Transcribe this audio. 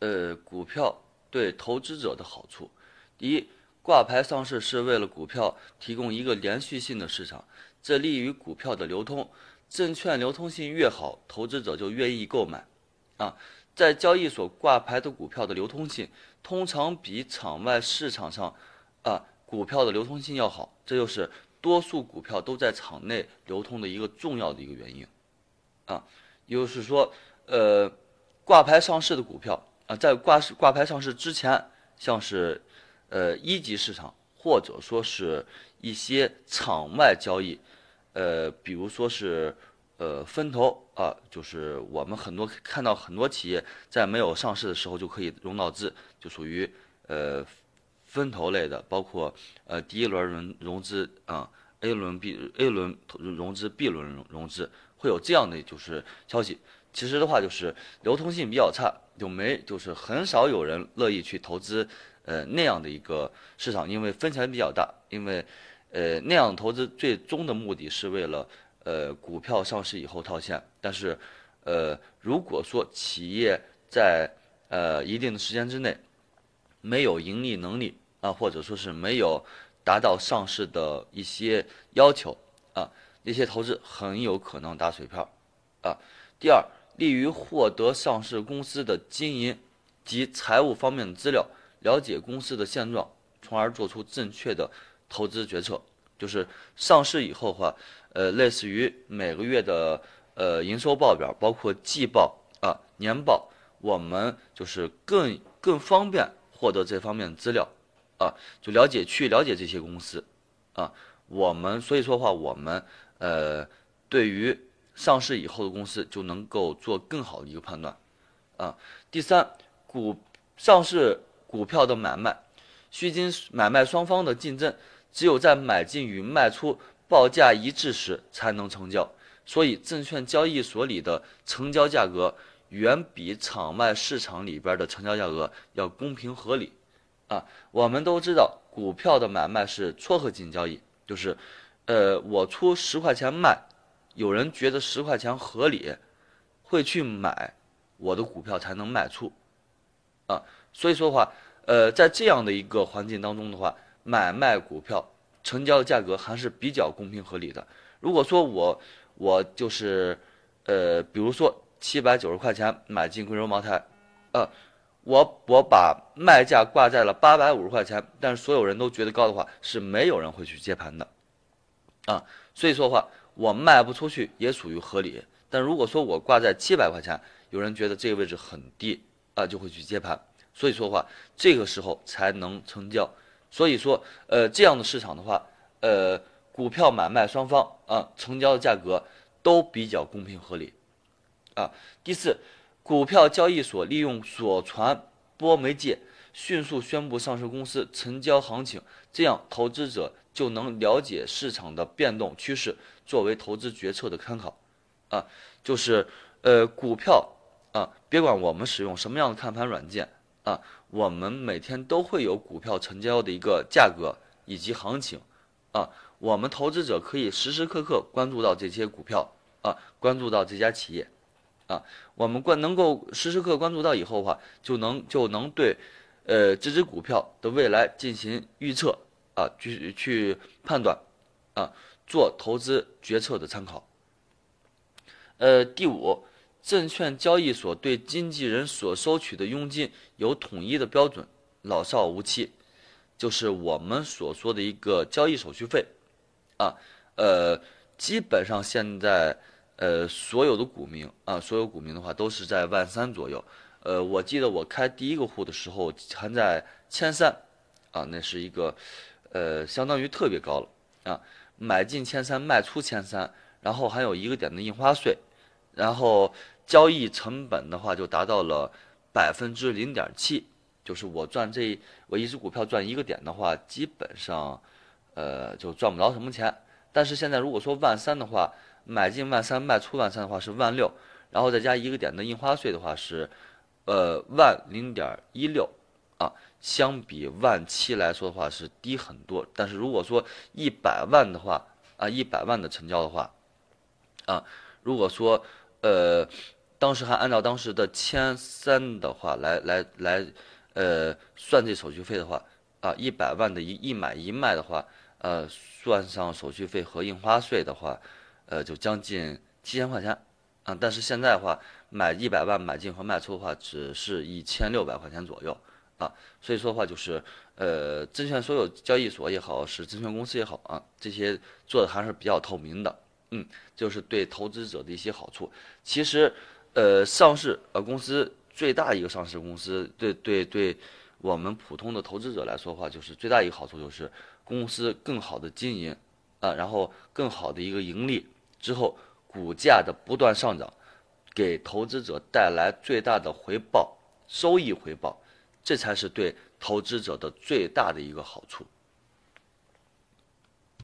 呃股票对投资者的好处。第一，挂牌上市是为了股票提供一个连续性的市场，这利于股票的流通。证券流通性越好，投资者就愿意购买。啊，在交易所挂牌的股票的流通性通常比场外市场上啊股票的流通性要好，这就是多数股票都在场内流通的一个重要的一个原因。啊，也就是说，呃，挂牌上市的股票啊，在挂挂牌上市之前，像是呃一级市场或者说是一些场外交易。呃，比如说是，呃，分投啊，就是我们很多看到很多企业在没有上市的时候就可以融到资，就属于呃分投类的，包括呃第一轮融融资啊，A 轮 B A 轮融资，B 轮融融资，会有这样的就是消息。其实的话就是流通性比较差，就没就是很少有人乐意去投资呃那样的一个市场，因为风险比较大，因为。呃，那样投资最终的目的是为了，呃，股票上市以后套现。但是，呃，如果说企业在呃一定的时间之内没有盈利能力啊，或者说是没有达到上市的一些要求啊，那些投资很有可能打水漂啊。第二，利于获得上市公司的经营及财务方面的资料，了解公司的现状，从而做出正确的。投资决策就是上市以后的话，呃，类似于每个月的呃营收报表，包括季报啊、年报，我们就是更更方便获得这方面的资料啊，就了解去了解这些公司啊。我们所以说话，我们呃对于上市以后的公司就能够做更好的一个判断啊。第三，股上市股票的买卖，需经买卖双方的竞争。只有在买进与卖出报价一致时才能成交，所以证券交易所里的成交价格远比场外市场里边的成交价格要公平合理。啊，我们都知道股票的买卖是撮合金交易，就是，呃，我出十块钱卖，有人觉得十块钱合理，会去买我的股票才能卖出。啊，所以说的话，呃，在这样的一个环境当中的话。买卖股票成交的价格还是比较公平合理的。如果说我我就是，呃，比如说七百九十块钱买进贵州茅台，呃，我我把卖价挂在了八百五十块钱，但是所有人都觉得高的话，是没有人会去接盘的，啊，所以说的话我卖不出去也属于合理。但如果说我挂在七百块钱，有人觉得这个位置很低啊，就会去接盘，所以说的话这个时候才能成交。所以说，呃，这样的市场的话，呃，股票买卖双方啊，成交的价格都比较公平合理，啊。第四，股票交易所利用所传播媒介迅速宣布上市公司成交行情，这样投资者就能了解市场的变动趋势，作为投资决策的参考，啊，就是呃，股票啊，别管我们使用什么样的看盘软件。啊，我们每天都会有股票成交的一个价格以及行情，啊，我们投资者可以时时刻刻关注到这些股票，啊，关注到这家企业，啊，我们关能够时时刻关注到以后的话，就能就能对，呃，这只股票的未来进行预测，啊，去去判断，啊，做投资决策的参考。呃，第五。证券交易所对经纪人所收取的佣金有统一的标准，老少无欺，就是我们所说的一个交易手续费，啊，呃，基本上现在，呃，所有的股民啊，所有股民的话都是在万三左右，呃，我记得我开第一个户的时候还在千三，啊，那是一个，呃，相当于特别高了，啊，买进千三，卖出千三，然后还有一个点的印花税。然后交易成本的话就达到了百分之零点七，就是我赚这我一只股票赚一个点的话，基本上，呃就赚不着什么钱。但是现在如果说万三的话，买进万三卖出万三的话是万六，然后再加一个点的印花税的话是，呃万零点一六，啊，相比万七来说的话是低很多。但是如果说一百万的话，啊一百万的成交的话，啊如果说。呃，当时还按照当时的千三的话来来来，呃，算这手续费的话，啊，一百万的一一买一卖的话，呃，算上手续费和印花税的话，呃，就将近七千块钱，啊，但是现在的话，买一百万买进和卖出的话，只是一千六百块钱左右，啊，所以说的话就是，呃，证券所有交易所也好，是证券公司也好啊，这些做的还是比较透明的。嗯，就是对投资者的一些好处。其实，呃，上市呃公司最大一个上市公司，对对对，我们普通的投资者来说的话，就是最大一个好处就是公司更好的经营啊，然后更好的一个盈利之后，股价的不断上涨，给投资者带来最大的回报、收益回报，这才是对投资者的最大的一个好处。